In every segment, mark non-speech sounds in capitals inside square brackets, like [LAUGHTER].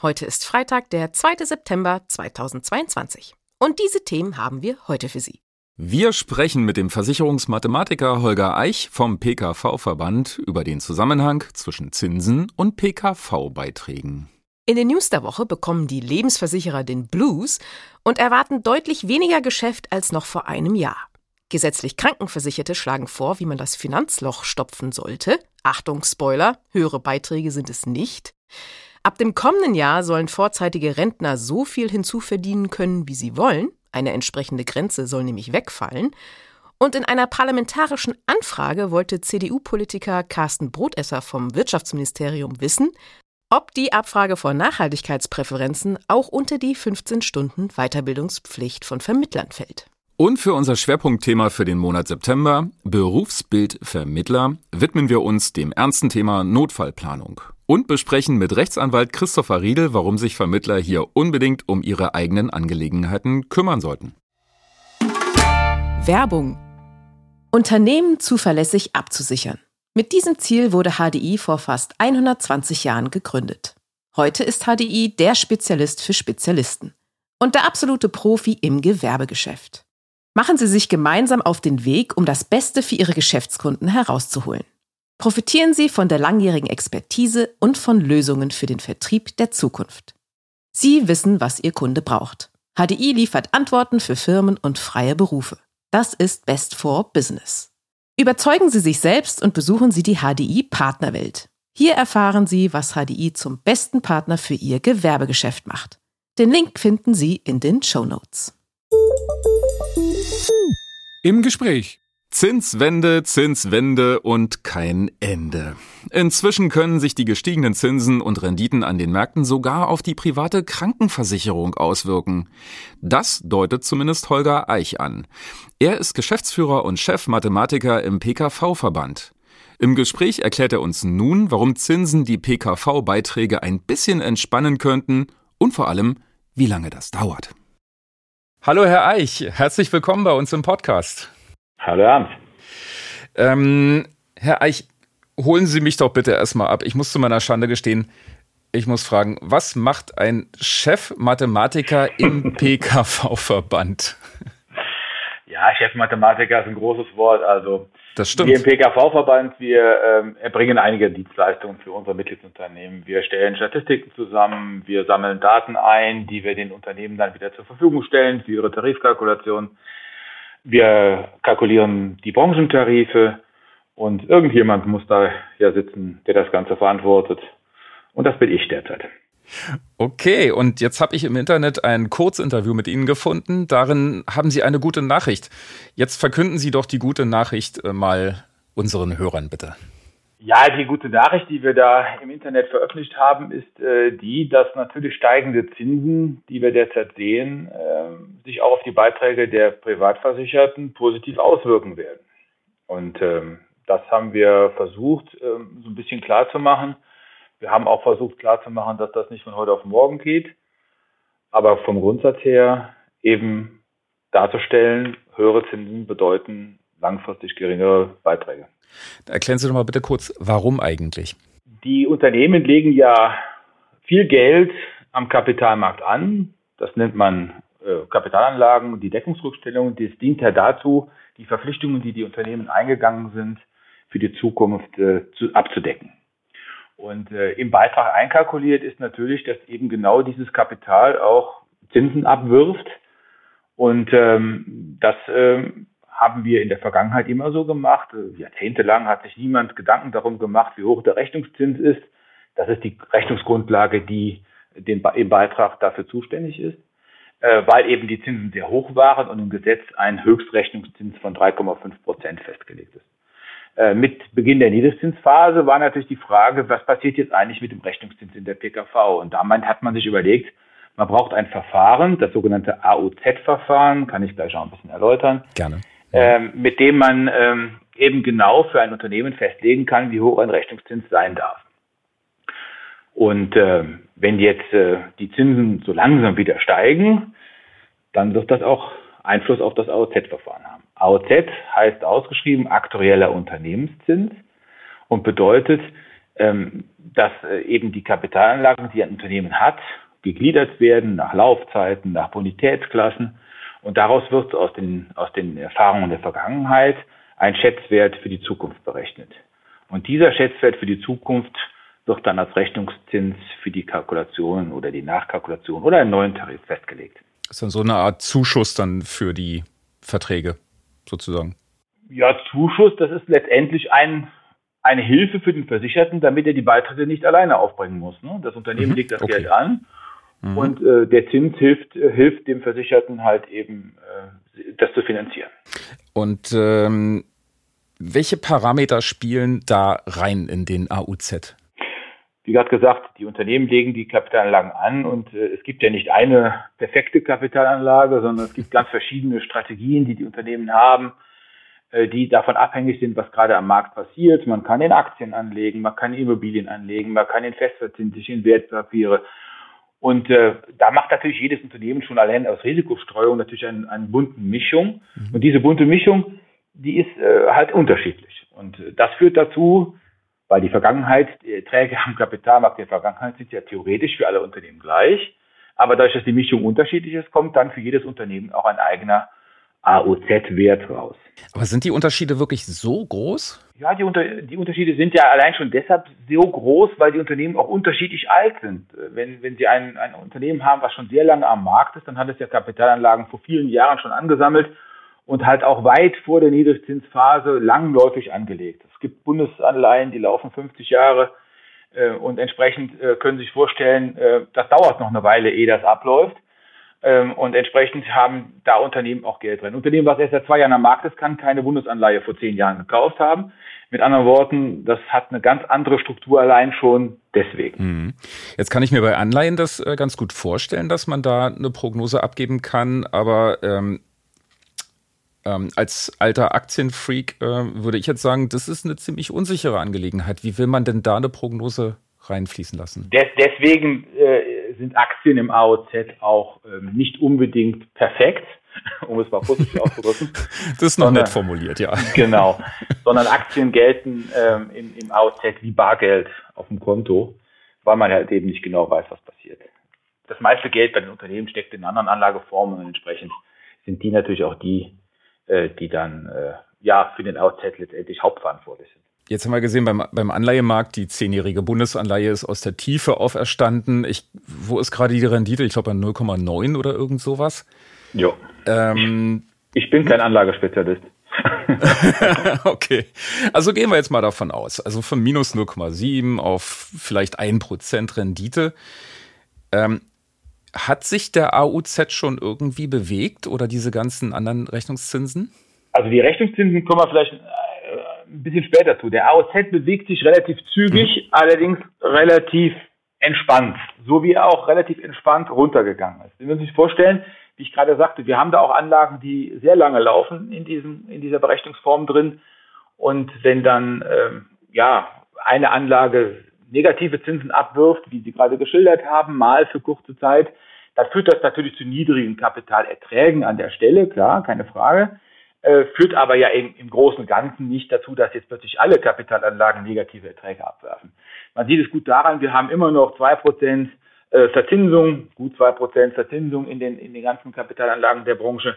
Heute ist Freitag, der 2. September 2022. Und diese Themen haben wir heute für Sie. Wir sprechen mit dem Versicherungsmathematiker Holger Eich vom PKV-Verband über den Zusammenhang zwischen Zinsen und PKV-Beiträgen. In den News der Woche bekommen die Lebensversicherer den Blues und erwarten deutlich weniger Geschäft als noch vor einem Jahr. Gesetzlich Krankenversicherte schlagen vor, wie man das Finanzloch stopfen sollte. Achtung, Spoiler, höhere Beiträge sind es nicht. Ab dem kommenden Jahr sollen vorzeitige Rentner so viel hinzuverdienen können, wie sie wollen. Eine entsprechende Grenze soll nämlich wegfallen. Und in einer parlamentarischen Anfrage wollte CDU-Politiker Carsten Brotesser vom Wirtschaftsministerium wissen, ob die Abfrage von Nachhaltigkeitspräferenzen auch unter die 15 Stunden Weiterbildungspflicht von Vermittlern fällt. Und für unser Schwerpunktthema für den Monat September, Berufsbildvermittler, widmen wir uns dem ernsten Thema Notfallplanung und besprechen mit Rechtsanwalt Christopher Riedel, warum sich Vermittler hier unbedingt um ihre eigenen Angelegenheiten kümmern sollten. Werbung. Unternehmen zuverlässig abzusichern. Mit diesem Ziel wurde HDI vor fast 120 Jahren gegründet. Heute ist HDI der Spezialist für Spezialisten und der absolute Profi im Gewerbegeschäft. Machen Sie sich gemeinsam auf den Weg, um das Beste für Ihre Geschäftskunden herauszuholen. Profitieren Sie von der langjährigen Expertise und von Lösungen für den Vertrieb der Zukunft. Sie wissen, was Ihr Kunde braucht. HDI liefert Antworten für Firmen und freie Berufe. Das ist Best for Business. Überzeugen Sie sich selbst und besuchen Sie die HDI Partnerwelt. Hier erfahren Sie, was HDI zum besten Partner für Ihr Gewerbegeschäft macht. Den Link finden Sie in den Show Notes. Im Gespräch. Zinswende, Zinswende und kein Ende. Inzwischen können sich die gestiegenen Zinsen und Renditen an den Märkten sogar auf die private Krankenversicherung auswirken. Das deutet zumindest Holger Eich an. Er ist Geschäftsführer und Chefmathematiker im PKV-Verband. Im Gespräch erklärt er uns nun, warum Zinsen die PKV-Beiträge ein bisschen entspannen könnten und vor allem, wie lange das dauert. Hallo Herr Eich, herzlich willkommen bei uns im Podcast. Hallo Hans. Ähm, Herr Eich, holen Sie mich doch bitte erstmal ab. Ich muss zu meiner Schande gestehen, ich muss fragen, was macht ein Chefmathematiker im [LAUGHS] PKV-Verband? Ja, Chefmathematiker ist ein großes Wort. Also das stimmt. Wir im PKV-Verband, wir ähm, erbringen einige Dienstleistungen für unsere Mitgliedsunternehmen. Wir stellen Statistiken zusammen, wir sammeln Daten ein, die wir den Unternehmen dann wieder zur Verfügung stellen für ihre Tarifkalkulation. Wir kalkulieren die Branchentarife und irgendjemand muss da ja sitzen, der das Ganze verantwortet. Und das bin ich derzeit. Okay, und jetzt habe ich im Internet ein Kurzinterview mit Ihnen gefunden. Darin haben Sie eine gute Nachricht. Jetzt verkünden Sie doch die gute Nachricht äh, mal unseren Hörern, bitte. Ja, die gute Nachricht, die wir da im Internet veröffentlicht haben, ist äh, die, dass natürlich steigende Zinsen, die wir derzeit sehen, äh, sich auch auf die Beiträge der Privatversicherten positiv auswirken werden. Und ähm, das haben wir versucht, ähm, so ein bisschen klar zu machen. Wir haben auch versucht klarzumachen, dass das nicht von heute auf morgen geht, aber vom Grundsatz her eben darzustellen, höhere Zinsen bedeuten langfristig geringere Beiträge. Erklären Sie doch mal bitte kurz, warum eigentlich? Die Unternehmen legen ja viel Geld am Kapitalmarkt an. Das nennt man äh, Kapitalanlagen, die Deckungsrückstellung. Das dient ja dazu, die Verpflichtungen, die die Unternehmen eingegangen sind, für die Zukunft äh, zu, abzudecken. Und äh, im Beitrag einkalkuliert ist natürlich, dass eben genau dieses Kapital auch Zinsen abwirft. Und ähm, das ähm, haben wir in der Vergangenheit immer so gemacht. Jahrzehntelang hat sich niemand Gedanken darum gemacht, wie hoch der Rechnungszins ist. Das ist die Rechnungsgrundlage, die den, im Beitrag dafür zuständig ist, äh, weil eben die Zinsen sehr hoch waren und im Gesetz ein Höchstrechnungszins von 3,5 Prozent festgelegt ist. Äh, mit Beginn der Niedrigzinsphase war natürlich die Frage, was passiert jetzt eigentlich mit dem Rechnungszins in der PKV? Und damit hat man sich überlegt, Man braucht ein Verfahren, das sogenannte AOZ-Verfahren, kann ich gleich auch ein bisschen erläutern. Gerne. Ähm, mit dem man ähm, eben genau für ein Unternehmen festlegen kann, wie hoch ein Rechnungszins sein darf. Und äh, wenn jetzt äh, die Zinsen so langsam wieder steigen, dann wird das auch Einfluss auf das AOZ-Verfahren haben. AOZ heißt ausgeschrieben aktueller Unternehmenszins und bedeutet, ähm, dass äh, eben die Kapitalanlagen, die ein Unternehmen hat, gegliedert werden nach Laufzeiten, nach Bonitätsklassen. Und daraus wird aus den, aus den Erfahrungen der Vergangenheit ein Schätzwert für die Zukunft berechnet. Und dieser Schätzwert für die Zukunft wird dann als Rechnungszins für die Kalkulation oder die Nachkalkulation oder einen neuen Tarif festgelegt. Das ist dann so eine Art Zuschuss dann für die Verträge sozusagen. Ja, Zuschuss, das ist letztendlich ein, eine Hilfe für den Versicherten, damit er die Beiträge nicht alleine aufbringen muss. Ne? Das Unternehmen mhm, legt das okay. Geld an mhm. und äh, der Zins hilft, äh, hilft dem Versicherten halt eben, äh, das zu finanzieren. Und ähm, welche Parameter spielen da rein in den AUZ? Wie gerade gesagt, die Unternehmen legen die Kapitalanlagen an und äh, es gibt ja nicht eine perfekte Kapitalanlage, sondern es gibt ganz verschiedene Strategien, die die Unternehmen haben, äh, die davon abhängig sind, was gerade am Markt passiert. Man kann in Aktien anlegen, man kann in Immobilien anlegen, man kann in festverzinsliche, in Wertpapiere. Und äh, da macht natürlich jedes Unternehmen schon allein aus Risikostreuung natürlich eine, eine bunte Mischung. Mhm. Und diese bunte Mischung, die ist äh, halt unterschiedlich. Und äh, das führt dazu, weil die Vergangenheit, die Erträge am Kapitalmarkt der Vergangenheit sind ja theoretisch für alle Unternehmen gleich. Aber dadurch, dass die Mischung unterschiedlich ist, kommt dann für jedes Unternehmen auch ein eigener AOZ-Wert raus. Aber sind die Unterschiede wirklich so groß? Ja, die, Unter die Unterschiede sind ja allein schon deshalb so groß, weil die Unternehmen auch unterschiedlich alt sind. Wenn, wenn Sie ein, ein Unternehmen haben, was schon sehr lange am Markt ist, dann hat es ja Kapitalanlagen vor vielen Jahren schon angesammelt und halt auch weit vor der Niedrigzinsphase langläufig angelegt. Es gibt Bundesanleihen, die laufen 50 Jahre äh, und entsprechend äh, können Sie sich vorstellen, äh, das dauert noch eine Weile, ehe das abläuft. Ähm, und entsprechend haben da Unternehmen auch Geld drin. Unternehmen, was erst seit zwei Jahren am Markt ist, kann keine Bundesanleihe vor zehn Jahren gekauft haben. Mit anderen Worten, das hat eine ganz andere Struktur allein schon deswegen. Mhm. Jetzt kann ich mir bei Anleihen das äh, ganz gut vorstellen, dass man da eine Prognose abgeben kann, aber ähm, ähm, als alter Aktienfreak äh, würde ich jetzt sagen, das ist eine ziemlich unsichere Angelegenheit. Wie will man denn da eine Prognose reinfließen lassen? Des, deswegen äh, sind Aktien im AOZ auch ähm, nicht unbedingt perfekt, [LAUGHS] um es mal positiv [LAUGHS] auszudrücken. das ist noch sondern, nett formuliert, ja. Genau. [LAUGHS] Sondern Aktien gelten ähm, im, im AOZ wie Bargeld auf dem Konto, weil man halt eben nicht genau weiß, was passiert. Das meiste Geld bei den Unternehmen steckt in anderen Anlageformen und entsprechend sind die natürlich auch die, die dann äh, ja für den AOZ letztendlich hauptverantwortlich sind. Jetzt haben wir gesehen, beim, beim Anleihemarkt, die zehnjährige Bundesanleihe ist aus der Tiefe auferstanden. Ich, wo ist gerade die Rendite? Ich glaube, an 0,9 oder irgend sowas. Ja. Ähm, ich, ich bin kein Anlagespezialist. [LAUGHS] [LAUGHS] okay. Also gehen wir jetzt mal davon aus. Also von minus 0,7 auf vielleicht 1% Rendite. Ähm, hat sich der AUZ schon irgendwie bewegt oder diese ganzen anderen Rechnungszinsen? Also die Rechnungszinsen kommen wir vielleicht äh, ein bisschen später zu. Der AOZ bewegt sich relativ zügig, mhm. allerdings relativ entspannt, so wie er auch relativ entspannt runtergegangen ist. Sie müssen sich vorstellen, wie ich gerade sagte, wir haben da auch Anlagen, die sehr lange laufen in diesem in dieser Berechnungsform drin. Und wenn dann ähm, ja eine Anlage negative Zinsen abwirft, wie Sie gerade geschildert haben, mal für kurze Zeit, dann führt das natürlich zu niedrigen Kapitalerträgen an der Stelle, klar, keine Frage. Äh, führt aber ja im, im Großen und Ganzen nicht dazu, dass jetzt plötzlich alle Kapitalanlagen negative Erträge abwerfen. Man sieht es gut daran, wir haben immer noch zwei Prozent äh, Verzinsung, gut zwei Prozent Verzinsung in den, in den ganzen Kapitalanlagen der Branche.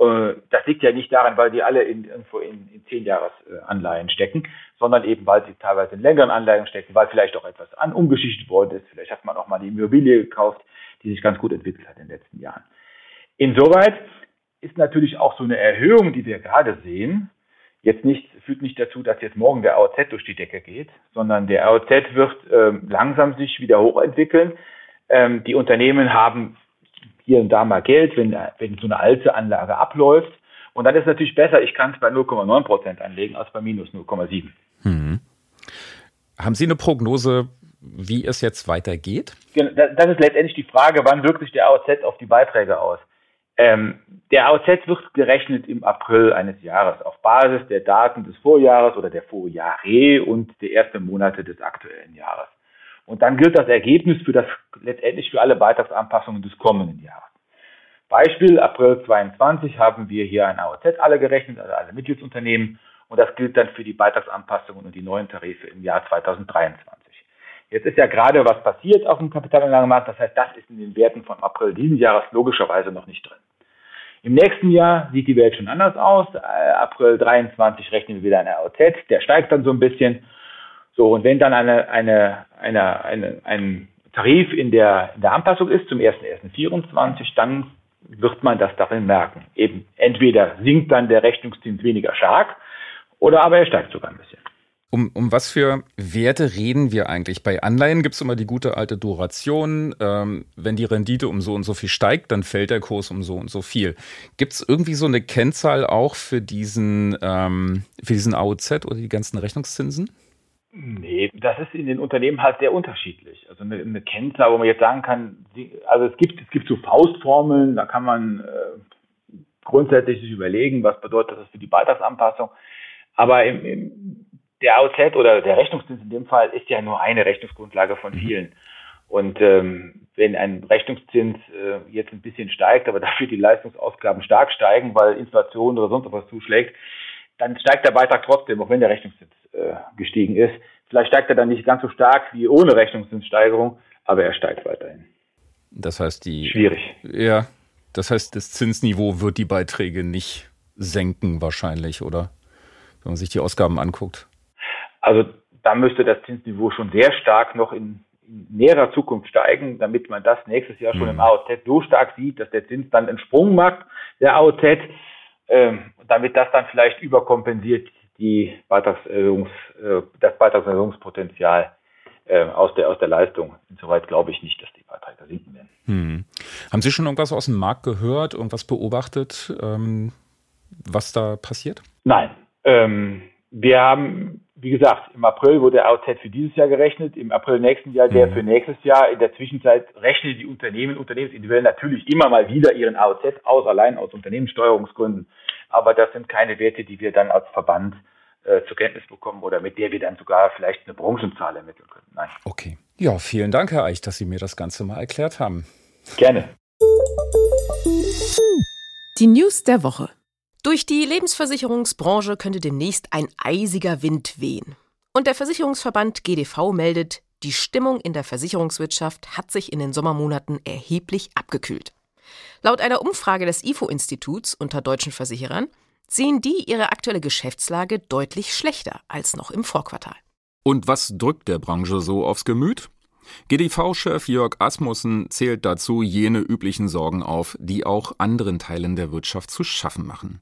Äh, das liegt ja nicht daran, weil die alle in, irgendwo in, in zehn Jahresanleihen stecken, sondern eben, weil sie teilweise in längeren Anleihen stecken, weil vielleicht auch etwas an umgeschichtet worden ist. Vielleicht hat man auch mal die Immobilie gekauft, die sich ganz gut entwickelt hat in den letzten Jahren. Insoweit ist natürlich auch so eine Erhöhung, die wir gerade sehen, jetzt nicht, führt nicht dazu, dass jetzt morgen der AOZ durch die Decke geht, sondern der AOZ wird ähm, langsam sich wieder hochentwickeln. Ähm, die Unternehmen haben hier und da mal Geld, wenn, wenn so eine alte Anlage abläuft. Und dann ist es natürlich besser, ich kann es bei 0,9 Prozent anlegen als bei minus 0,7. Hm. Haben Sie eine Prognose, wie es jetzt weitergeht? Das ist letztendlich die Frage, wann wirkt sich der AOZ auf die Beiträge aus? Ähm, der AOZ wird gerechnet im April eines Jahres auf Basis der Daten des Vorjahres oder der Vorjahre und der ersten Monate des aktuellen Jahres. Und dann gilt das Ergebnis für das letztendlich für alle Beitragsanpassungen des kommenden Jahres. Beispiel April 22 haben wir hier ein AOZ alle gerechnet, also alle Mitgliedsunternehmen, und das gilt dann für die Beitragsanpassungen und die neuen Tarife im Jahr 2023. Jetzt ist ja gerade was passiert auf dem Kapitalanlagemarkt, das heißt, das ist in den Werten von April diesen Jahres logischerweise noch nicht drin. Im nächsten Jahr sieht die Welt schon anders aus. Äh, April 23 rechnen wir wieder ein AOZ, der steigt dann so ein bisschen. So, und wenn dann eine, eine, eine, eine, ein Tarif in der, in der Anpassung ist zum 1.1.24, dann wird man das darin merken. Eben entweder sinkt dann der Rechnungszins weniger stark oder aber er steigt sogar ein bisschen. Um, um was für Werte reden wir eigentlich? Bei Anleihen gibt es immer die gute alte Duration. Ähm, wenn die Rendite um so und so viel steigt, dann fällt der Kurs um so und so viel. Gibt es irgendwie so eine Kennzahl auch für diesen, ähm, für diesen AOZ oder die ganzen Rechnungszinsen? Nee, das ist in den Unternehmen halt sehr unterschiedlich. Also eine, eine Kennzahl, wo man jetzt sagen kann, also es gibt, es gibt so Faustformeln, da kann man äh, grundsätzlich sich überlegen, was bedeutet das für die Beitragsanpassung. Aber im, im der AOZ oder der Rechnungszins in dem Fall ist ja nur eine Rechnungsgrundlage von mhm. vielen. Und ähm, wenn ein Rechnungszins äh, jetzt ein bisschen steigt, aber [LAUGHS] dafür die Leistungsausgaben stark steigen, weil Inflation oder sonst was zuschlägt, dann steigt der Beitrag trotzdem, auch wenn der Rechnungszins äh, gestiegen ist. Vielleicht steigt er dann nicht ganz so stark wie ohne Rechnungszinssteigerung, aber er steigt weiterhin. Das heißt, die. Schwierig. Ja. Das heißt, das Zinsniveau wird die Beiträge nicht senken, wahrscheinlich, oder? Wenn man sich die Ausgaben anguckt. Also da müsste das Zinsniveau schon sehr stark noch in, in näherer Zukunft steigen, damit man das nächstes Jahr schon mhm. im AOZ so stark sieht, dass der Zins dann einen Sprung macht, der AOZ, ähm, damit das dann vielleicht überkompensiert die Beitragserhöhungs, äh, das Beitragserhöhungspotenzial äh, aus, der, aus der Leistung. Insoweit glaube ich nicht, dass die Beiträge sinken werden. Hm. Haben Sie schon irgendwas aus dem Markt gehört, irgendwas beobachtet, ähm, was da passiert? Nein. Ähm, wir haben wie gesagt, im April wurde der AOZ für dieses Jahr gerechnet, im April nächsten Jahr der mhm. für nächstes Jahr. In der Zwischenzeit rechnen die Unternehmen, Unternehmensindividuell natürlich immer mal wieder ihren AOZ aus, allein aus Unternehmenssteuerungsgründen. Aber das sind keine Werte, die wir dann als Verband äh, zur Kenntnis bekommen oder mit der wir dann sogar vielleicht eine Branchenzahl ermitteln können. Nein. Okay. Ja, vielen Dank, Herr Eich, dass Sie mir das Ganze mal erklärt haben. Gerne. Die News der Woche. Durch die Lebensversicherungsbranche könnte demnächst ein eisiger Wind wehen. Und der Versicherungsverband GDV meldet, die Stimmung in der Versicherungswirtschaft hat sich in den Sommermonaten erheblich abgekühlt. Laut einer Umfrage des IFO-Instituts unter deutschen Versicherern sehen die ihre aktuelle Geschäftslage deutlich schlechter als noch im Vorquartal. Und was drückt der Branche so aufs Gemüt? GDV-Chef Jörg Asmussen zählt dazu jene üblichen Sorgen auf, die auch anderen Teilen der Wirtschaft zu schaffen machen.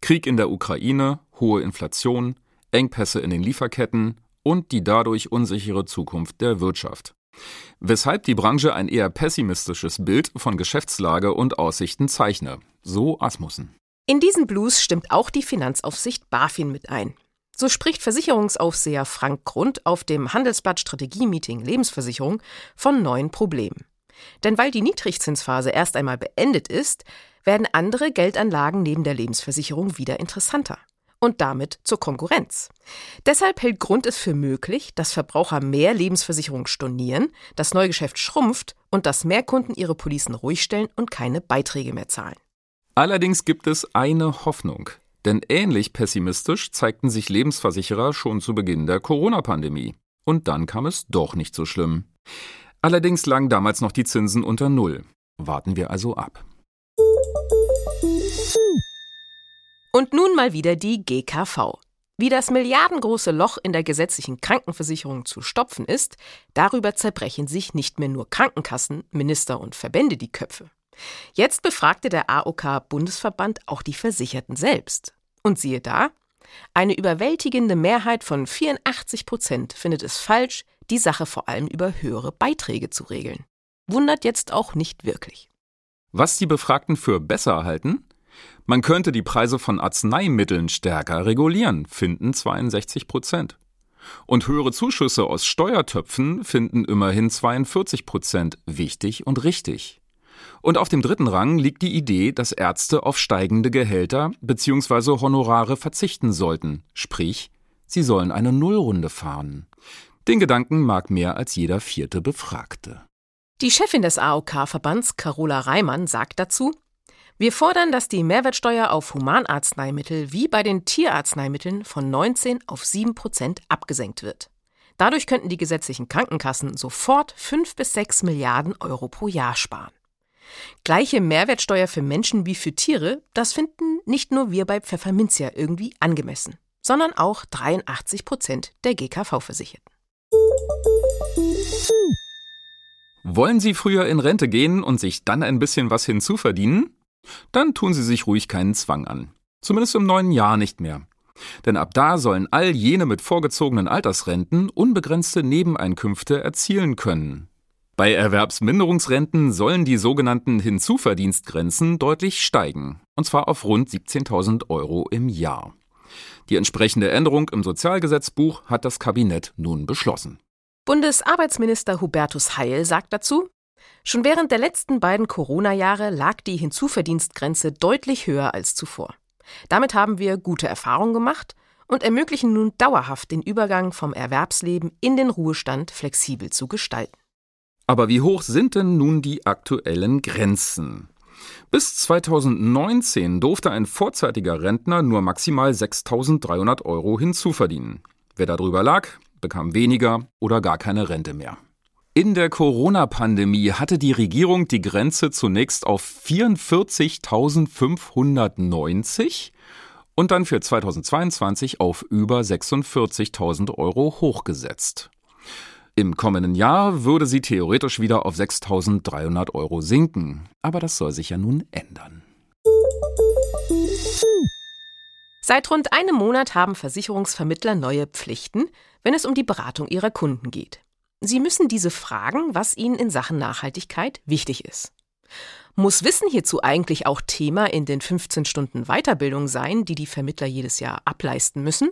Krieg in der Ukraine, hohe Inflation, Engpässe in den Lieferketten und die dadurch unsichere Zukunft der Wirtschaft. Weshalb die Branche ein eher pessimistisches Bild von Geschäftslage und Aussichten zeichne, so Asmussen. In diesen Blues stimmt auch die Finanzaufsicht BaFin mit ein. So spricht Versicherungsaufseher Frank Grund auf dem Handelsblatt Strategie-Meeting Lebensversicherung von neuen Problemen. Denn weil die Niedrigzinsphase erst einmal beendet ist, werden andere Geldanlagen neben der Lebensversicherung wieder interessanter und damit zur Konkurrenz. Deshalb hält Grund es für möglich, dass Verbraucher mehr Lebensversicherungen stornieren, das Neugeschäft schrumpft und dass mehr Kunden ihre Policen ruhig stellen und keine Beiträge mehr zahlen. Allerdings gibt es eine Hoffnung. Denn ähnlich pessimistisch zeigten sich Lebensversicherer schon zu Beginn der Corona-Pandemie. Und dann kam es doch nicht so schlimm. Allerdings lagen damals noch die Zinsen unter Null. Warten wir also ab. Und nun mal wieder die GKV. Wie das milliardengroße Loch in der gesetzlichen Krankenversicherung zu stopfen ist, darüber zerbrechen sich nicht mehr nur Krankenkassen, Minister und Verbände die Köpfe. Jetzt befragte der AOK-Bundesverband auch die Versicherten selbst. Und siehe da, eine überwältigende Mehrheit von 84 Prozent findet es falsch, die Sache vor allem über höhere Beiträge zu regeln. Wundert jetzt auch nicht wirklich. Was die Befragten für besser halten? Man könnte die Preise von Arzneimitteln stärker regulieren, finden 62 Prozent. Und höhere Zuschüsse aus Steuertöpfen finden immerhin 42 Prozent wichtig und richtig. Und auf dem dritten Rang liegt die Idee, dass Ärzte auf steigende Gehälter bzw. Honorare verzichten sollten, sprich, sie sollen eine Nullrunde fahren. Den Gedanken mag mehr als jeder vierte Befragte. Die Chefin des AOK-Verbands, Carola Reimann, sagt dazu, wir fordern, dass die Mehrwertsteuer auf Humanarzneimittel wie bei den Tierarzneimitteln von 19 auf 7 Prozent abgesenkt wird. Dadurch könnten die gesetzlichen Krankenkassen sofort 5 bis 6 Milliarden Euro pro Jahr sparen. Gleiche Mehrwertsteuer für Menschen wie für Tiere, das finden nicht nur wir bei Pfefferminzia irgendwie angemessen, sondern auch 83 Prozent der GKV-Versicherten. Wollen Sie früher in Rente gehen und sich dann ein bisschen was hinzuverdienen? Dann tun Sie sich ruhig keinen Zwang an. Zumindest im neuen Jahr nicht mehr. Denn ab da sollen all jene mit vorgezogenen Altersrenten unbegrenzte Nebeneinkünfte erzielen können. Bei Erwerbsminderungsrenten sollen die sogenannten Hinzuverdienstgrenzen deutlich steigen, und zwar auf rund 17.000 Euro im Jahr. Die entsprechende Änderung im Sozialgesetzbuch hat das Kabinett nun beschlossen. Bundesarbeitsminister Hubertus Heil sagt dazu, Schon während der letzten beiden Corona-Jahre lag die Hinzuverdienstgrenze deutlich höher als zuvor. Damit haben wir gute Erfahrungen gemacht und ermöglichen nun dauerhaft den Übergang vom Erwerbsleben in den Ruhestand flexibel zu gestalten. Aber wie hoch sind denn nun die aktuellen Grenzen? Bis 2019 durfte ein vorzeitiger Rentner nur maximal 6.300 Euro hinzuverdienen. Wer darüber lag, bekam weniger oder gar keine Rente mehr. In der Corona-Pandemie hatte die Regierung die Grenze zunächst auf 44.590 und dann für 2022 auf über 46.000 Euro hochgesetzt. Im kommenden Jahr würde sie theoretisch wieder auf 6.300 Euro sinken, aber das soll sich ja nun ändern. Seit rund einem Monat haben Versicherungsvermittler neue Pflichten, wenn es um die Beratung ihrer Kunden geht. Sie müssen diese fragen, was Ihnen in Sachen Nachhaltigkeit wichtig ist. Muss Wissen hierzu eigentlich auch Thema in den 15 Stunden Weiterbildung sein, die die Vermittler jedes Jahr ableisten müssen?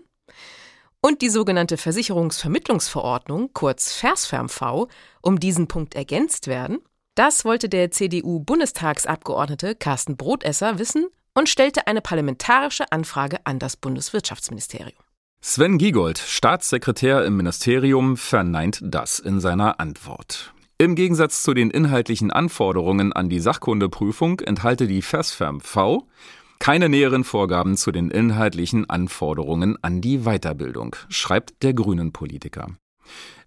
Und die sogenannte Versicherungsvermittlungsverordnung, kurz VersFermV, um diesen Punkt ergänzt werden? Das wollte der CDU-Bundestagsabgeordnete Carsten Brotesser wissen und stellte eine parlamentarische Anfrage an das Bundeswirtschaftsministerium. Sven Giegold, Staatssekretär im Ministerium, verneint das in seiner Antwort. Im Gegensatz zu den inhaltlichen Anforderungen an die Sachkundeprüfung enthalte die FESFERM V keine näheren Vorgaben zu den inhaltlichen Anforderungen an die Weiterbildung, schreibt der Grünen Politiker.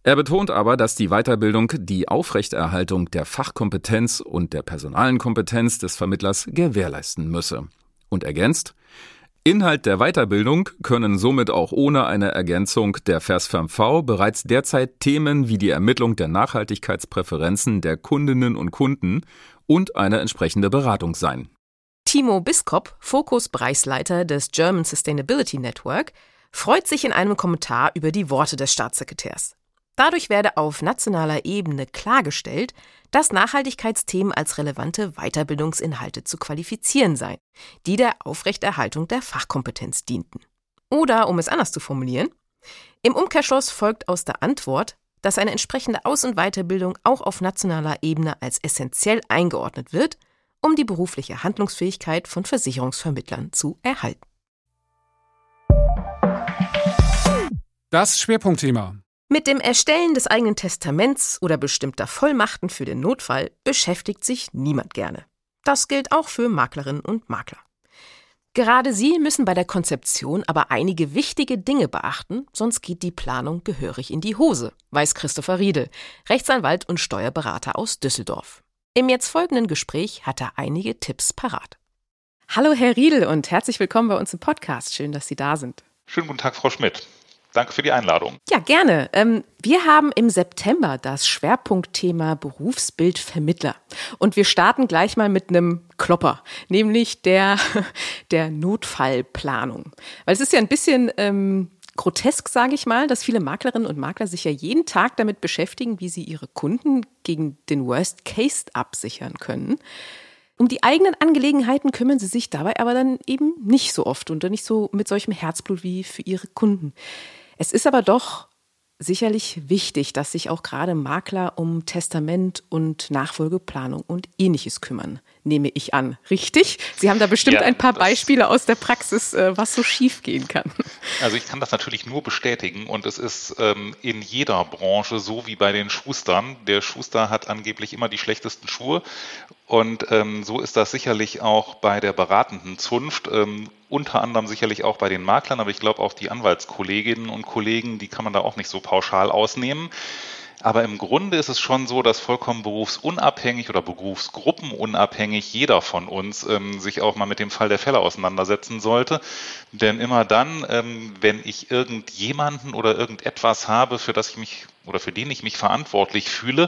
Er betont aber, dass die Weiterbildung die Aufrechterhaltung der Fachkompetenz und der personalen Kompetenz des Vermittlers gewährleisten müsse. Und ergänzt, Inhalt der Weiterbildung können somit auch ohne eine Ergänzung der VersFermV bereits derzeit Themen wie die Ermittlung der Nachhaltigkeitspräferenzen der Kundinnen und Kunden und eine entsprechende Beratung sein. Timo Biskop, Fokus-Bereichsleiter des German Sustainability Network, freut sich in einem Kommentar über die Worte des Staatssekretärs. Dadurch werde auf nationaler Ebene klargestellt, dass Nachhaltigkeitsthemen als relevante Weiterbildungsinhalte zu qualifizieren seien, die der Aufrechterhaltung der Fachkompetenz dienten. Oder, um es anders zu formulieren, im Umkehrschluss folgt aus der Antwort, dass eine entsprechende Aus- und Weiterbildung auch auf nationaler Ebene als essentiell eingeordnet wird, um die berufliche Handlungsfähigkeit von Versicherungsvermittlern zu erhalten. Das Schwerpunktthema. Mit dem Erstellen des eigenen Testaments oder bestimmter Vollmachten für den Notfall beschäftigt sich niemand gerne. Das gilt auch für Maklerinnen und Makler. Gerade sie müssen bei der Konzeption aber einige wichtige Dinge beachten, sonst geht die Planung gehörig in die Hose, weiß Christopher Riedel, Rechtsanwalt und Steuerberater aus Düsseldorf. Im jetzt folgenden Gespräch hat er einige Tipps parat. Hallo Herr Riedel und herzlich willkommen bei uns im Podcast. Schön, dass Sie da sind. Schönen guten Tag, Frau Schmidt. Danke für die Einladung. Ja, gerne. Ähm, wir haben im September das Schwerpunktthema Berufsbildvermittler. Und wir starten gleich mal mit einem Klopper, nämlich der, [LAUGHS] der Notfallplanung. Weil es ist ja ein bisschen ähm, grotesk, sage ich mal, dass viele Maklerinnen und Makler sich ja jeden Tag damit beschäftigen, wie sie ihre Kunden gegen den Worst Case absichern können. Um die eigenen Angelegenheiten kümmern sie sich dabei aber dann eben nicht so oft und nicht so mit solchem Herzblut wie für ihre Kunden. Es ist aber doch sicherlich wichtig, dass sich auch gerade Makler um Testament und Nachfolgeplanung und ähnliches kümmern, nehme ich an. Richtig? Sie haben da bestimmt ja, ein paar Beispiele aus der Praxis, äh, was so schief gehen kann. [LAUGHS] Also ich kann das natürlich nur bestätigen und es ist ähm, in jeder Branche so wie bei den Schustern. Der Schuster hat angeblich immer die schlechtesten Schuhe und ähm, so ist das sicherlich auch bei der beratenden Zunft. Ähm, unter anderem sicherlich auch bei den Maklern, aber ich glaube auch die Anwaltskolleginnen und Kollegen, die kann man da auch nicht so pauschal ausnehmen. Aber im Grunde ist es schon so, dass vollkommen berufsunabhängig oder berufsgruppenunabhängig jeder von uns ähm, sich auch mal mit dem Fall der Fälle auseinandersetzen sollte. Denn immer dann, ähm, wenn ich irgendjemanden oder irgendetwas habe, für das ich mich oder für den ich mich verantwortlich fühle,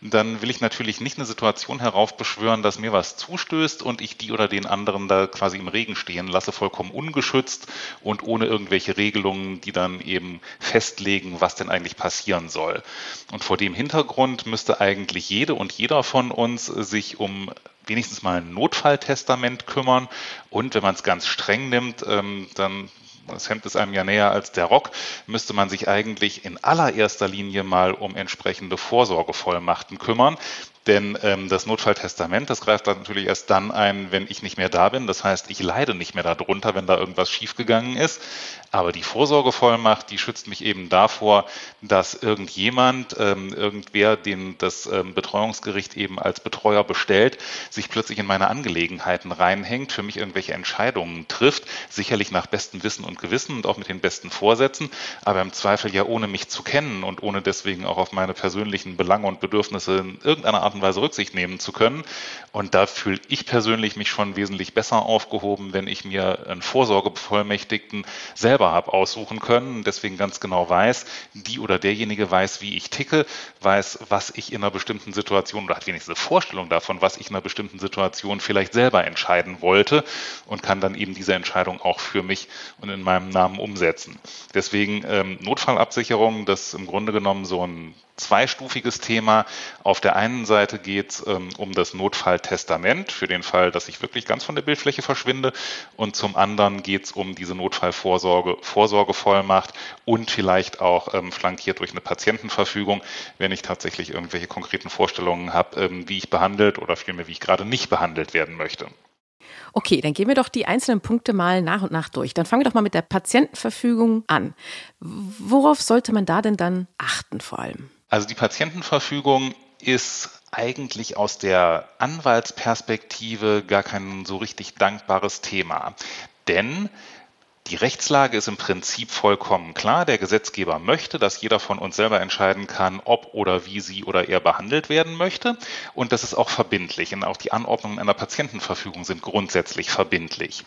dann will ich natürlich nicht eine Situation heraufbeschwören, dass mir was zustößt und ich die oder den anderen da quasi im Regen stehen lasse, vollkommen ungeschützt und ohne irgendwelche Regelungen, die dann eben festlegen, was denn eigentlich passieren soll. Und vor dem Hintergrund müsste eigentlich jede und jeder von uns sich um wenigstens mal ein Notfalltestament kümmern und wenn man es ganz streng nimmt, ähm, dann das Hemd ist einem ja näher als der Rock, müsste man sich eigentlich in allererster Linie mal um entsprechende Vorsorgevollmachten kümmern. Denn ähm, das Notfalltestament, das greift dann natürlich erst dann ein, wenn ich nicht mehr da bin. Das heißt, ich leide nicht mehr darunter, wenn da irgendwas schiefgegangen ist. Aber die Vorsorgevollmacht, die schützt mich eben davor, dass irgendjemand, ähm, irgendwer, den das ähm, Betreuungsgericht eben als Betreuer bestellt, sich plötzlich in meine Angelegenheiten reinhängt, für mich irgendwelche Entscheidungen trifft, sicherlich nach bestem Wissen und Gewissen und auch mit den besten Vorsätzen, aber im Zweifel ja ohne mich zu kennen und ohne deswegen auch auf meine persönlichen Belange und Bedürfnisse in irgendeiner Art und Weise Rücksicht nehmen zu können. Und da fühle ich persönlich mich schon wesentlich besser aufgehoben, wenn ich mir einen Vorsorgebevollmächtigten selber habe aussuchen können, deswegen ganz genau weiß, die oder derjenige weiß, wie ich ticke, weiß, was ich in einer bestimmten Situation oder hat wenigstens eine Vorstellung davon, was ich in einer bestimmten Situation vielleicht selber entscheiden wollte und kann dann eben diese Entscheidung auch für mich und in meinem Namen umsetzen. Deswegen ähm, Notfallabsicherung, das im Grunde genommen so ein zweistufiges Thema. Auf der einen Seite geht es ähm, um das Notfalltestament für den Fall, dass ich wirklich ganz von der Bildfläche verschwinde. Und zum anderen geht es um diese Notfallvorsorge, Vorsorgevollmacht und vielleicht auch ähm, flankiert durch eine Patientenverfügung, wenn ich tatsächlich irgendwelche konkreten Vorstellungen habe, ähm, wie ich behandelt oder vielmehr wie ich gerade nicht behandelt werden möchte. Okay, dann gehen wir doch die einzelnen Punkte mal nach und nach durch. Dann fangen wir doch mal mit der Patientenverfügung an. Worauf sollte man da denn dann achten vor allem? Also die Patientenverfügung ist eigentlich aus der Anwaltsperspektive gar kein so richtig dankbares Thema. Denn die Rechtslage ist im Prinzip vollkommen klar. Der Gesetzgeber möchte, dass jeder von uns selber entscheiden kann, ob oder wie sie oder er behandelt werden möchte. Und das ist auch verbindlich. Und auch die Anordnungen einer Patientenverfügung sind grundsätzlich verbindlich.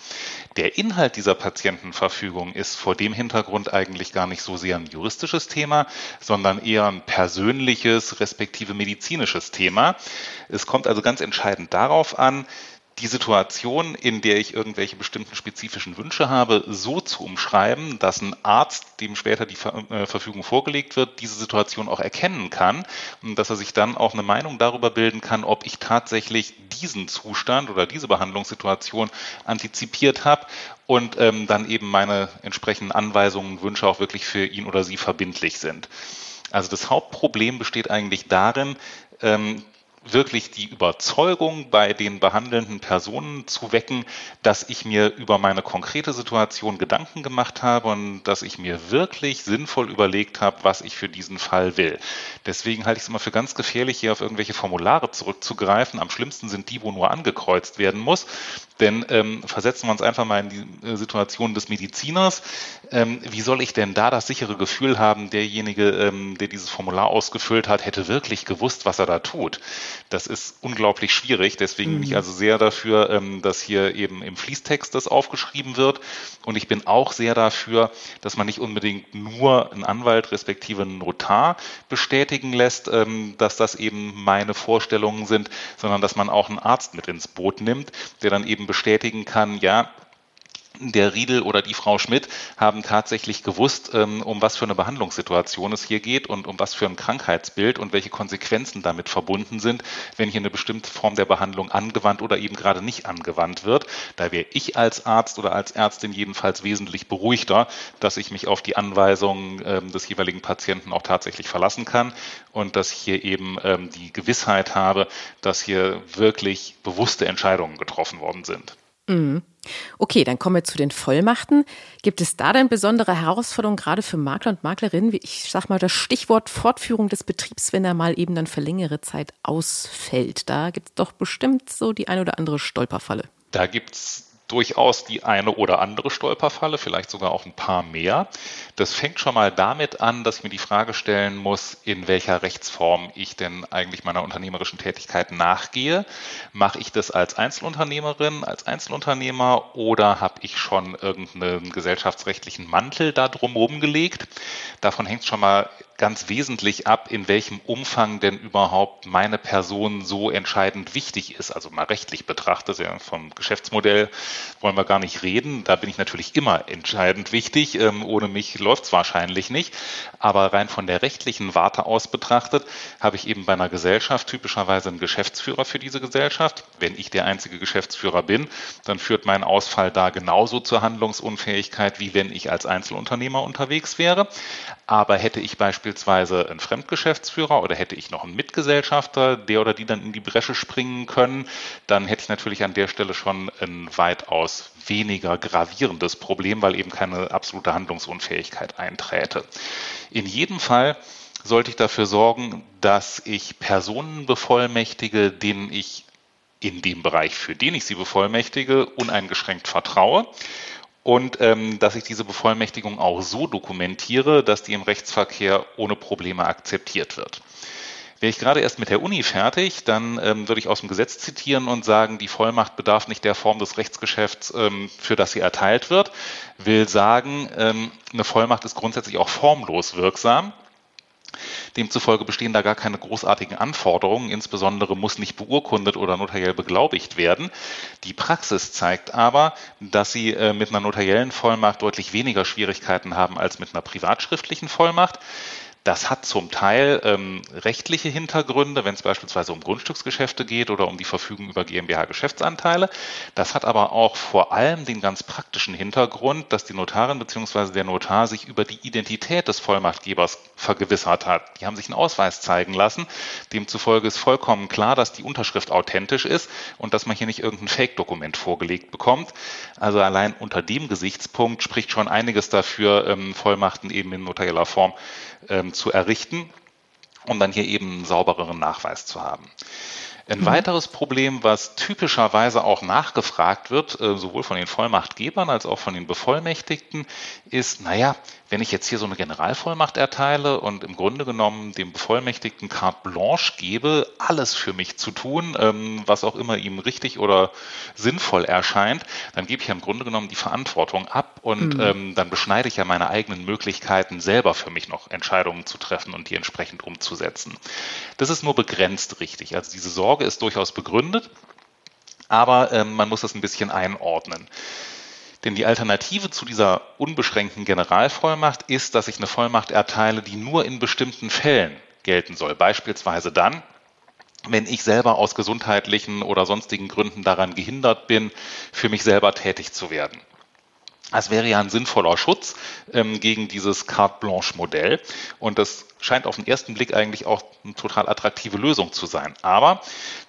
Der Inhalt dieser Patientenverfügung ist vor dem Hintergrund eigentlich gar nicht so sehr ein juristisches Thema, sondern eher ein persönliches, respektive medizinisches Thema. Es kommt also ganz entscheidend darauf an, die Situation, in der ich irgendwelche bestimmten spezifischen Wünsche habe, so zu umschreiben, dass ein Arzt, dem später die äh, Verfügung vorgelegt wird, diese Situation auch erkennen kann und dass er sich dann auch eine Meinung darüber bilden kann, ob ich tatsächlich diesen Zustand oder diese Behandlungssituation antizipiert habe und ähm, dann eben meine entsprechenden Anweisungen und Wünsche auch wirklich für ihn oder sie verbindlich sind. Also das Hauptproblem besteht eigentlich darin, ähm, wirklich die Überzeugung bei den behandelnden Personen zu wecken, dass ich mir über meine konkrete Situation Gedanken gemacht habe und dass ich mir wirklich sinnvoll überlegt habe, was ich für diesen Fall will. Deswegen halte ich es immer für ganz gefährlich, hier auf irgendwelche Formulare zurückzugreifen. Am schlimmsten sind die, wo nur angekreuzt werden muss. Denn ähm, versetzen wir uns einfach mal in die äh, Situation des Mediziners. Ähm, wie soll ich denn da das sichere Gefühl haben, derjenige, ähm, der dieses Formular ausgefüllt hat, hätte wirklich gewusst, was er da tut? Das ist unglaublich schwierig. Deswegen bin ich mhm. also sehr dafür, ähm, dass hier eben im Fließtext das aufgeschrieben wird. Und ich bin auch sehr dafür, dass man nicht unbedingt nur einen Anwalt respektive einen Notar bestätigen lässt, ähm, dass das eben meine Vorstellungen sind, sondern dass man auch einen Arzt mit ins Boot nimmt, der dann eben bestätigen kann, ja, der Riedel oder die Frau Schmidt haben tatsächlich gewusst, ähm, um was für eine Behandlungssituation es hier geht und um was für ein Krankheitsbild und welche Konsequenzen damit verbunden sind, wenn hier eine bestimmte Form der Behandlung angewandt oder eben gerade nicht angewandt wird. Da wäre ich als Arzt oder als Ärztin jedenfalls wesentlich beruhigter, dass ich mich auf die Anweisungen ähm, des jeweiligen Patienten auch tatsächlich verlassen kann und dass ich hier eben ähm, die Gewissheit habe, dass hier wirklich bewusste Entscheidungen getroffen worden sind. Mhm. Okay, dann kommen wir zu den Vollmachten. Gibt es da denn besondere Herausforderungen gerade für Makler und Maklerinnen, wie ich sag mal das Stichwort Fortführung des Betriebs, wenn er mal eben dann für längere Zeit ausfällt? Da gibt es doch bestimmt so die eine oder andere Stolperfalle. Da gibt es durchaus die eine oder andere Stolperfalle, vielleicht sogar auch ein paar mehr. Das fängt schon mal damit an, dass ich mir die Frage stellen muss, in welcher Rechtsform ich denn eigentlich meiner unternehmerischen Tätigkeit nachgehe. Mache ich das als Einzelunternehmerin, als Einzelunternehmer oder habe ich schon irgendeinen gesellschaftsrechtlichen Mantel da drumherum gelegt? Davon hängt es schon mal ganz wesentlich ab, in welchem Umfang denn überhaupt meine Person so entscheidend wichtig ist. Also mal rechtlich betrachtet, ja, vom Geschäftsmodell wollen wir gar nicht reden. Da bin ich natürlich immer entscheidend wichtig. Ähm, ohne mich läuft es wahrscheinlich nicht. Aber rein von der rechtlichen Warte aus betrachtet, habe ich eben bei einer Gesellschaft typischerweise einen Geschäftsführer für diese Gesellschaft. Wenn ich der einzige Geschäftsführer bin, dann führt mein Ausfall da genauso zur Handlungsunfähigkeit, wie wenn ich als Einzelunternehmer unterwegs wäre. Aber hätte ich beispielsweise einen Fremdgeschäftsführer oder hätte ich noch einen Mitgesellschafter, der oder die dann in die Bresche springen können, dann hätte ich natürlich an der Stelle schon ein weitaus weniger gravierendes Problem, weil eben keine absolute Handlungsunfähigkeit einträte. In jedem Fall sollte ich dafür sorgen, dass ich Personen bevollmächtige, denen ich in dem Bereich, für den ich sie bevollmächtige, uneingeschränkt vertraue und ähm, dass ich diese Bevollmächtigung auch so dokumentiere, dass die im Rechtsverkehr ohne Probleme akzeptiert wird. Wäre ich gerade erst mit der Uni fertig, dann ähm, würde ich aus dem Gesetz zitieren und sagen, die Vollmacht bedarf nicht der Form des Rechtsgeschäfts, ähm, für das sie erteilt wird. Will sagen, ähm, eine Vollmacht ist grundsätzlich auch formlos wirksam. Demzufolge bestehen da gar keine großartigen Anforderungen. Insbesondere muss nicht beurkundet oder notariell beglaubigt werden. Die Praxis zeigt aber, dass Sie äh, mit einer notariellen Vollmacht deutlich weniger Schwierigkeiten haben als mit einer privatschriftlichen Vollmacht. Das hat zum Teil ähm, rechtliche Hintergründe, wenn es beispielsweise um Grundstücksgeschäfte geht oder um die Verfügung über GmbH-Geschäftsanteile. Das hat aber auch vor allem den ganz praktischen Hintergrund, dass die Notarin bzw. der Notar sich über die Identität des Vollmachtgebers vergewissert hat. Die haben sich einen Ausweis zeigen lassen. Demzufolge ist vollkommen klar, dass die Unterschrift authentisch ist und dass man hier nicht irgendein Fake-Dokument vorgelegt bekommt. Also allein unter dem Gesichtspunkt spricht schon einiges dafür, ähm, Vollmachten eben in notarieller Form ähm, zu errichten, um dann hier eben einen saubereren Nachweis zu haben. Ein mhm. weiteres Problem, was typischerweise auch nachgefragt wird, äh, sowohl von den Vollmachtgebern als auch von den Bevollmächtigten, ist, naja, wenn ich jetzt hier so eine Generalvollmacht erteile und im Grunde genommen dem Bevollmächtigten carte blanche gebe, alles für mich zu tun, ähm, was auch immer ihm richtig oder sinnvoll erscheint, dann gebe ich ja im Grunde genommen die Verantwortung ab und mhm. ähm, dann beschneide ich ja meine eigenen Möglichkeiten, selber für mich noch Entscheidungen zu treffen und die entsprechend umzusetzen. Das ist nur begrenzt richtig. Also diese Sorge ist durchaus begründet, aber ähm, man muss das ein bisschen einordnen. Denn die Alternative zu dieser unbeschränkten Generalvollmacht ist, dass ich eine Vollmacht erteile, die nur in bestimmten Fällen gelten soll. Beispielsweise dann, wenn ich selber aus gesundheitlichen oder sonstigen Gründen daran gehindert bin, für mich selber tätig zu werden. Das wäre ja ein sinnvoller Schutz ähm, gegen dieses Carte Blanche Modell. Und das scheint auf den ersten Blick eigentlich auch eine total attraktive Lösung zu sein. Aber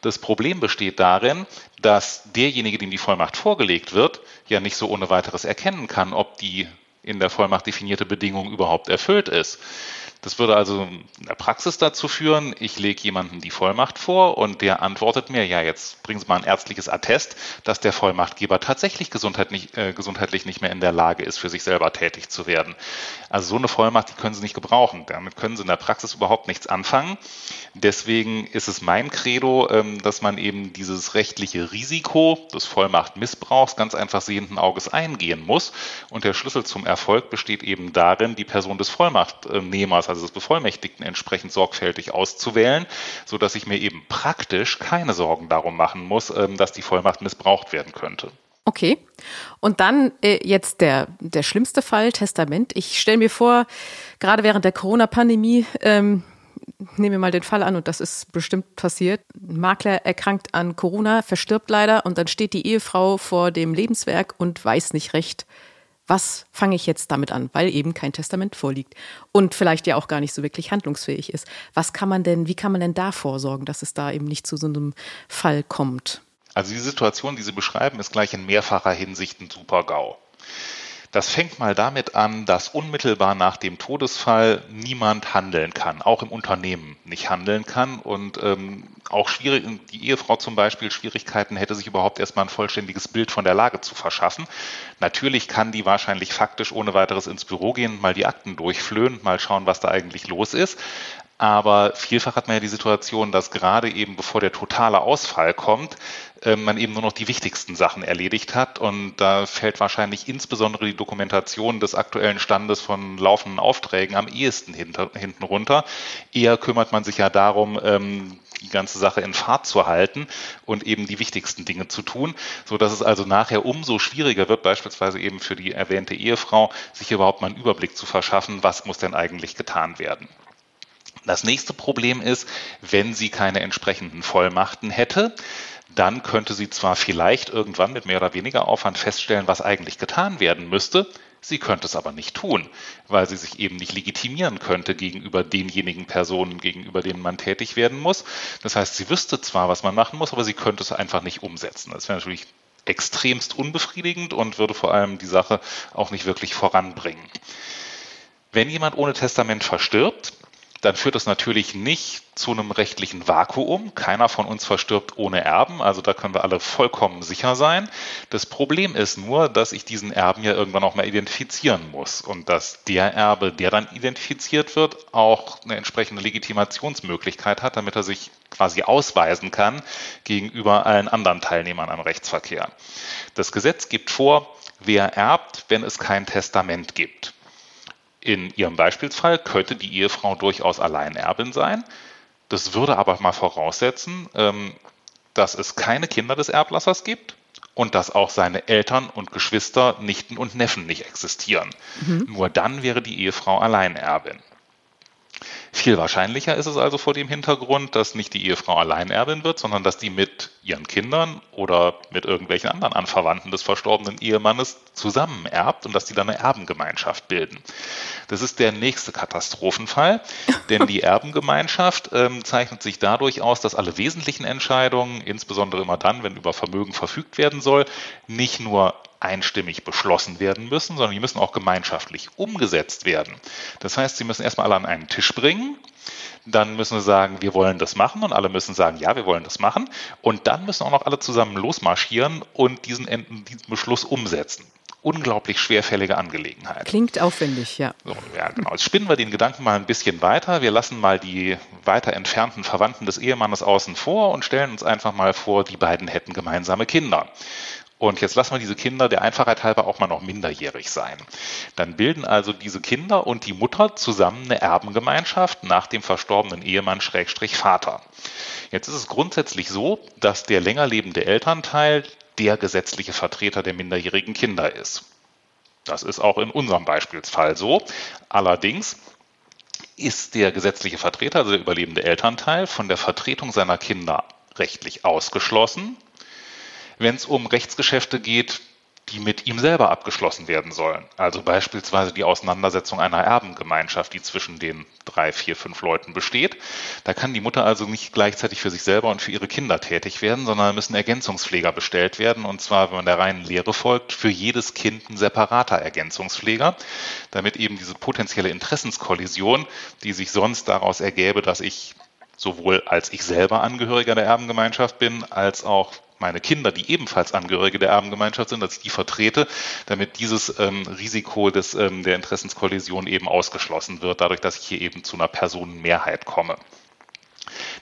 das Problem besteht darin, dass derjenige, dem die Vollmacht vorgelegt wird, ja nicht so ohne weiteres erkennen kann, ob die in der Vollmacht definierte Bedingung überhaupt erfüllt ist. Das würde also in der Praxis dazu führen, ich lege jemandem die Vollmacht vor und der antwortet mir, ja, jetzt bringen Sie mal ein ärztliches Attest, dass der Vollmachtgeber tatsächlich gesundheitlich, äh, gesundheitlich nicht mehr in der Lage ist, für sich selber tätig zu werden. Also so eine Vollmacht, die können Sie nicht gebrauchen. Damit können Sie in der Praxis überhaupt nichts anfangen. Deswegen ist es mein Credo, ähm, dass man eben dieses rechtliche Risiko des Vollmachtmissbrauchs ganz einfach sehenden Auges eingehen muss. Und der Schlüssel zum Erfolg besteht eben darin, die Person des Vollmachtnehmers also des Bevollmächtigten, entsprechend sorgfältig auszuwählen, sodass ich mir eben praktisch keine Sorgen darum machen muss, ähm, dass die Vollmacht missbraucht werden könnte. Okay. Und dann äh, jetzt der, der schlimmste Fall, Testament. Ich stelle mir vor, gerade während der Corona-Pandemie, ähm, nehmen wir mal den Fall an, und das ist bestimmt passiert, ein Makler erkrankt an Corona, verstirbt leider, und dann steht die Ehefrau vor dem Lebenswerk und weiß nicht recht, was fange ich jetzt damit an, weil eben kein Testament vorliegt und vielleicht ja auch gar nicht so wirklich handlungsfähig ist. Was kann man denn, wie kann man denn da vorsorgen, dass es da eben nicht zu so einem Fall kommt? Also die Situation, die Sie beschreiben, ist gleich in mehrfacher Hinsicht ein Super-GAU. Das fängt mal damit an, dass unmittelbar nach dem Todesfall niemand handeln kann, auch im Unternehmen nicht handeln kann und ähm, auch schwierig, die Ehefrau zum Beispiel Schwierigkeiten hätte, sich überhaupt erstmal ein vollständiges Bild von der Lage zu verschaffen. Natürlich kann die wahrscheinlich faktisch ohne weiteres ins Büro gehen, mal die Akten durchflöhen, mal schauen, was da eigentlich los ist. Aber vielfach hat man ja die Situation, dass gerade eben bevor der totale Ausfall kommt, ähm, man eben nur noch die wichtigsten Sachen erledigt hat. Und da fällt wahrscheinlich insbesondere die Dokumentation des aktuellen Standes von laufenden Aufträgen am ehesten hinten runter. Eher kümmert man sich ja darum, ähm, die ganze Sache in Fahrt zu halten und eben die wichtigsten Dinge zu tun, so dass es also nachher umso schwieriger wird, beispielsweise eben für die erwähnte Ehefrau, sich überhaupt mal einen Überblick zu verschaffen, was muss denn eigentlich getan werden. Das nächste Problem ist, wenn sie keine entsprechenden Vollmachten hätte, dann könnte sie zwar vielleicht irgendwann mit mehr oder weniger Aufwand feststellen, was eigentlich getan werden müsste, sie könnte es aber nicht tun, weil sie sich eben nicht legitimieren könnte gegenüber denjenigen Personen, gegenüber denen man tätig werden muss. Das heißt, sie wüsste zwar, was man machen muss, aber sie könnte es einfach nicht umsetzen. Das wäre natürlich extremst unbefriedigend und würde vor allem die Sache auch nicht wirklich voranbringen. Wenn jemand ohne Testament verstirbt, dann führt das natürlich nicht zu einem rechtlichen Vakuum. Keiner von uns verstirbt ohne Erben, also da können wir alle vollkommen sicher sein. Das Problem ist nur, dass ich diesen Erben ja irgendwann auch mal identifizieren muss und dass der Erbe, der dann identifiziert wird, auch eine entsprechende Legitimationsmöglichkeit hat, damit er sich quasi ausweisen kann gegenüber allen anderen Teilnehmern am Rechtsverkehr. Das Gesetz gibt vor, wer erbt, wenn es kein Testament gibt. In Ihrem Beispielsfall könnte die Ehefrau durchaus Alleinerbin sein. Das würde aber mal voraussetzen, ähm, dass es keine Kinder des Erblassers gibt und dass auch seine Eltern und Geschwister, Nichten und Neffen nicht existieren. Mhm. Nur dann wäre die Ehefrau Alleinerbin. Viel wahrscheinlicher ist es also vor dem Hintergrund, dass nicht die Ehefrau Alleinerbin wird, sondern dass die mit ihren Kindern oder mit irgendwelchen anderen Anverwandten des verstorbenen Ehemannes zusammen erbt und dass die dann eine Erbengemeinschaft bilden. Das ist der nächste Katastrophenfall, denn die [LAUGHS] Erbengemeinschaft ähm, zeichnet sich dadurch aus, dass alle wesentlichen Entscheidungen, insbesondere immer dann, wenn über Vermögen verfügt werden soll, nicht nur einstimmig beschlossen werden müssen, sondern die müssen auch gemeinschaftlich umgesetzt werden. Das heißt, sie müssen erstmal alle an einen Tisch bringen, dann müssen sie sagen, wir wollen das machen und alle müssen sagen, ja, wir wollen das machen und dann müssen auch noch alle zusammen losmarschieren und diesen, diesen Beschluss umsetzen unglaublich schwerfällige Angelegenheit. Klingt aufwendig, ja. So, ja, genau. Jetzt spinnen wir den Gedanken mal ein bisschen weiter. Wir lassen mal die weiter entfernten Verwandten des Ehemannes außen vor und stellen uns einfach mal vor, die beiden hätten gemeinsame Kinder. Und jetzt lassen wir diese Kinder der Einfachheit halber auch mal noch minderjährig sein. Dann bilden also diese Kinder und die Mutter zusammen eine Erbengemeinschaft nach dem verstorbenen Ehemann Schrägstrich Vater. Jetzt ist es grundsätzlich so, dass der länger lebende Elternteil der gesetzliche Vertreter der minderjährigen Kinder ist. Das ist auch in unserem Beispielsfall so. Allerdings ist der gesetzliche Vertreter, also der überlebende Elternteil, von der Vertretung seiner Kinder rechtlich ausgeschlossen wenn es um Rechtsgeschäfte geht, die mit ihm selber abgeschlossen werden sollen. Also beispielsweise die Auseinandersetzung einer Erbengemeinschaft, die zwischen den drei, vier, fünf Leuten besteht. Da kann die Mutter also nicht gleichzeitig für sich selber und für ihre Kinder tätig werden, sondern müssen Ergänzungspfleger bestellt werden. Und zwar, wenn man der reinen Lehre folgt, für jedes Kind ein separater Ergänzungspfleger, damit eben diese potenzielle Interessenskollision, die sich sonst daraus ergäbe, dass ich sowohl als ich selber Angehöriger der Erbengemeinschaft bin, als auch meine Kinder, die ebenfalls Angehörige der Erbengemeinschaft sind, dass ich die vertrete, damit dieses ähm, Risiko des, ähm, der Interessenskollision eben ausgeschlossen wird, dadurch, dass ich hier eben zu einer Personenmehrheit komme.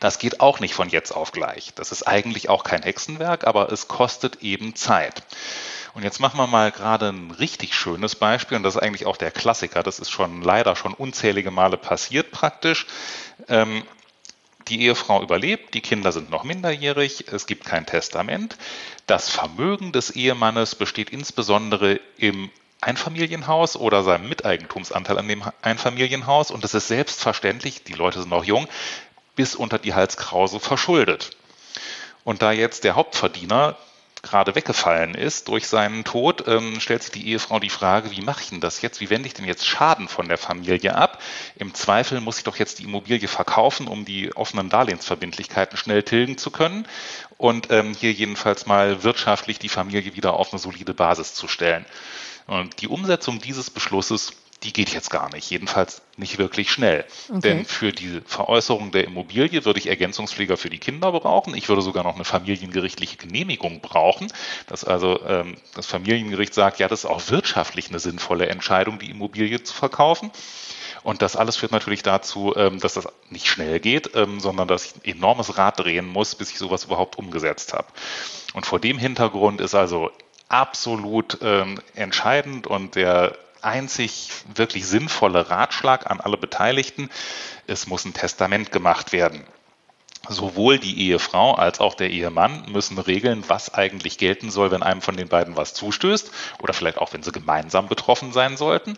Das geht auch nicht von jetzt auf gleich. Das ist eigentlich auch kein Hexenwerk, aber es kostet eben Zeit. Und jetzt machen wir mal gerade ein richtig schönes Beispiel, und das ist eigentlich auch der Klassiker, das ist schon leider schon unzählige Male passiert praktisch. Ähm, Die Ehefrau überlebt, die Kinder sind noch minderjährig, es gibt kein Testament. Das Vermögen des Ehemannes besteht insbesondere im Einfamilienhaus oder seinem Miteigentumsanteil an dem Einfamilienhaus und es ist selbstverständlich, die Leute sind noch jung, bis unter die Halskrause verschuldet. Und da jetzt der Hauptverdiener gerade weggefallen ist durch seinen Tod, ähm, stellt sich die Ehefrau die Frage, wie mache ich denn das jetzt? Wie wende ich denn jetzt Schaden von der Familie ab? Im Zweifel muss ich doch jetzt die Immobilie verkaufen, um die offenen Darlehensverbindlichkeiten schnell tilgen zu können und ähm, hier jedenfalls mal wirtschaftlich die Familie wieder auf eine solide Basis zu stellen. Und die Umsetzung dieses Beschlusses die geht jetzt gar nicht, jedenfalls nicht wirklich schnell. Okay. Denn für die Veräußerung der Immobilie würde ich Ergänzungspfleger für die Kinder brauchen. Ich würde sogar noch eine familiengerichtliche Genehmigung brauchen, dass also ähm, das Familiengericht sagt, ja, das ist auch wirtschaftlich eine sinnvolle Entscheidung, die Immobilie zu verkaufen. Und das alles führt natürlich dazu, ähm, dass das nicht schnell geht, ähm, sondern dass ich ein enormes Rad drehen muss, bis ich sowas überhaupt umgesetzt habe. Und vor dem Hintergrund ist also absolut ähm, entscheidend und der einzig wirklich sinnvolle Ratschlag an alle Beteiligten, es muss ein Testament gemacht werden. Sowohl die Ehefrau als auch der Ehemann müssen regeln, was eigentlich gelten soll, wenn einem von den beiden was zustößt oder vielleicht auch, wenn sie gemeinsam betroffen sein sollten.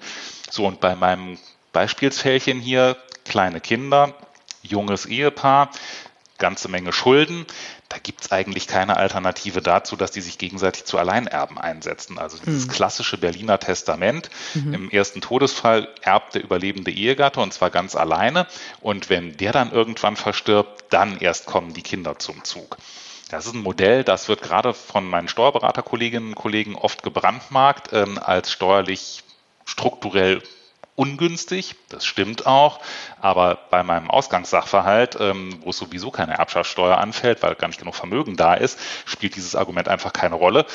So, und bei meinem Beispielsfällchen hier, kleine Kinder, junges Ehepaar, ganze Menge Schulden. Da gibt es eigentlich keine Alternative dazu, dass die sich gegenseitig zu Alleinerben einsetzen. Also dieses mhm. klassische Berliner Testament. Mhm. Im ersten Todesfall erbt der überlebende Ehegatte und zwar ganz alleine. Und wenn der dann irgendwann verstirbt, dann erst kommen die Kinder zum Zug. Das ist ein Modell, das wird gerade von meinen Steuerberaterkolleginnen und Kollegen oft gebrandmarkt ähm, als steuerlich strukturell ungünstig, das stimmt auch, aber bei meinem Ausgangssachverhalt, ähm, wo es sowieso keine Erbschaftssteuer anfällt, weil gar nicht genug Vermögen da ist, spielt dieses Argument einfach keine Rolle.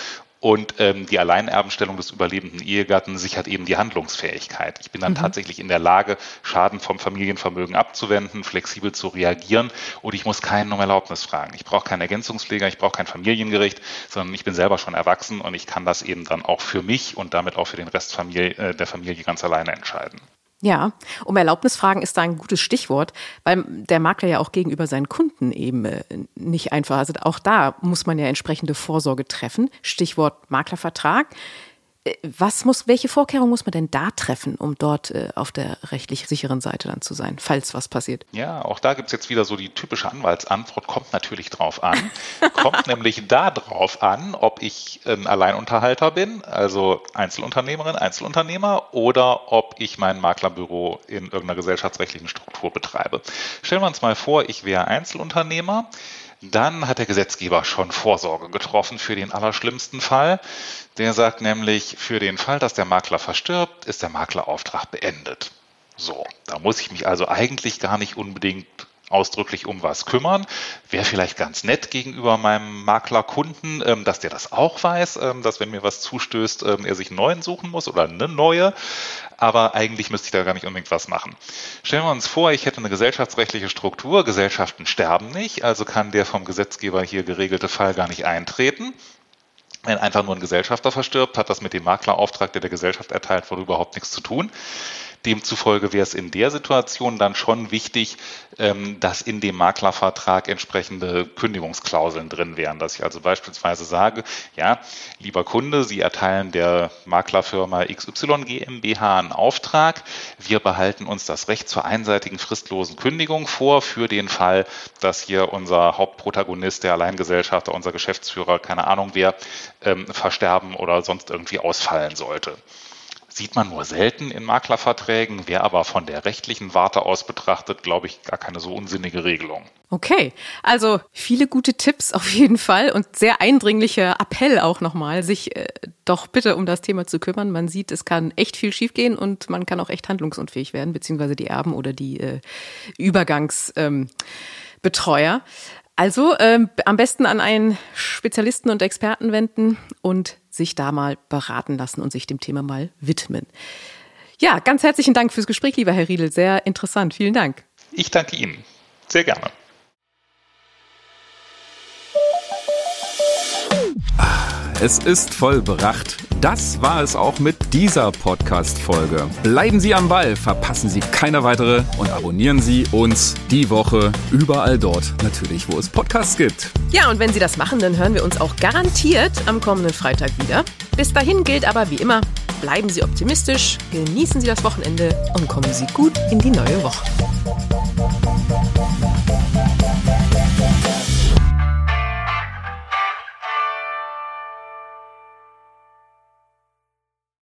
Und ähm, die Alleinerbenstellung des überlebenden Ehegatten sichert eben die Handlungsfähigkeit. Ich bin dann mhm. tatsächlich in der Lage, Schaden vom Familienvermögen abzuwenden, flexibel zu reagieren und ich muss keinen um Erlaubnis fragen. Ich brauche keinen Ergänzungspfleger, ich brauche kein Familiengericht, sondern ich bin selber schon erwachsen und ich kann das eben dann auch für mich und damit auch für den Rest Familie, äh, der Familie ganz alleine entscheiden. Ja, um Erlaubnis fragen ist da ein gutes Stichwort, weil der Makler ja auch gegenüber seinen Kunden eben äh, nicht einfach, also auch da muss man ja entsprechende Vorsorge treffen. Stichwort Maklervertrag. Äh, was muss, welche Vorkehrungen muss man denn da treffen, um dort äh, auf der rechtlich sicheren Seite dann zu sein, falls was passiert? Ja, auch da gibt es jetzt wieder so die typische Anwaltsantwort, kommt natürlich drauf an. [LAUGHS] kommt nämlich da drauf an, ob ich ein Alleinunterhalter bin, also Einzelunternehmerin, Einzelunternehmer, oder ob ich mein Maklerbüro in irgendeiner gesellschaftsrechtlichen Struktur betreibe. Stellen wir uns mal vor, ich wäre Einzelunternehmer. Dann hat der Gesetzgeber schon Vorsorge getroffen für den allerschlimmsten Fall. Der sagt nämlich, für den Fall, dass der Makler verstirbt, ist der Maklerauftrag beendet. So, da muss ich mich also eigentlich gar nicht unbedingt ausdrücklich um was kümmern. Wäre vielleicht ganz nett gegenüber meinem Maklerkunden, ähm, dass der das auch weiß, ähm, dass wenn mir was zustößt, ähm, er sich einen neuen suchen muss oder eine neue. Aber eigentlich müsste ich da gar nicht unbedingt was machen. Stellen wir uns vor, ich hätte eine gesellschaftsrechtliche Struktur. Gesellschaften sterben nicht, also kann der vom Gesetzgeber hier geregelte Fall gar nicht eintreten. Wenn einfach nur ein Gesellschafter verstirbt, hat das mit dem Maklerauftrag, der der Gesellschaft erteilt wurde, überhaupt nichts zu tun. Demzufolge wäre es in der Situation dann schon wichtig, ähm, dass in dem Maklervertrag entsprechende Kündigungsklauseln drin wären. Dass ich also beispielsweise sage, ja, lieber Kunde, Sie erteilen der Maklerfirma XY GmbH einen Auftrag. Wir behalten uns das Recht zur einseitigen fristlosen Kündigung vor für den Fall, dass hier unser Hauptprotagonist, der Alleingesellschafter, unser Geschäftsführer, keine Ahnung wer, ähm, versterben oder sonst irgendwie ausfallen sollte sieht man nur selten in Maklerverträgen, wäre aber von der rechtlichen Warte aus betrachtet, glaube ich, gar keine so unsinnige Regelung. Okay, also viele gute Tipps auf jeden Fall und sehr eindringlicher Appell auch nochmal, sich äh, doch bitte um das Thema zu kümmern. Man sieht, es kann echt viel schiefgehen und man kann auch echt handlungsunfähig werden, beziehungsweise die Erben oder die äh, Übergangsbetreuer. Ähm, also ähm, am besten an einen Spezialisten und Experten wenden und sich da mal beraten lassen und sich dem Thema mal widmen. Ja, ganz herzlichen Dank fürs Gespräch, lieber Herr Riedel. Sehr interessant. Vielen Dank. Ich danke Ihnen. Sehr gerne. Es ist vollbracht. Das war es auch mit dieser Podcast-Folge. Bleiben Sie am Ball, verpassen Sie keine weitere und abonnieren Sie uns die Woche überall dort, natürlich, wo es Podcasts gibt. Ja, und wenn Sie das machen, dann hören wir uns auch garantiert am kommenden Freitag wieder. Bis dahin gilt aber wie immer, bleiben Sie optimistisch, genießen Sie das Wochenende und kommen Sie gut in die neue Woche.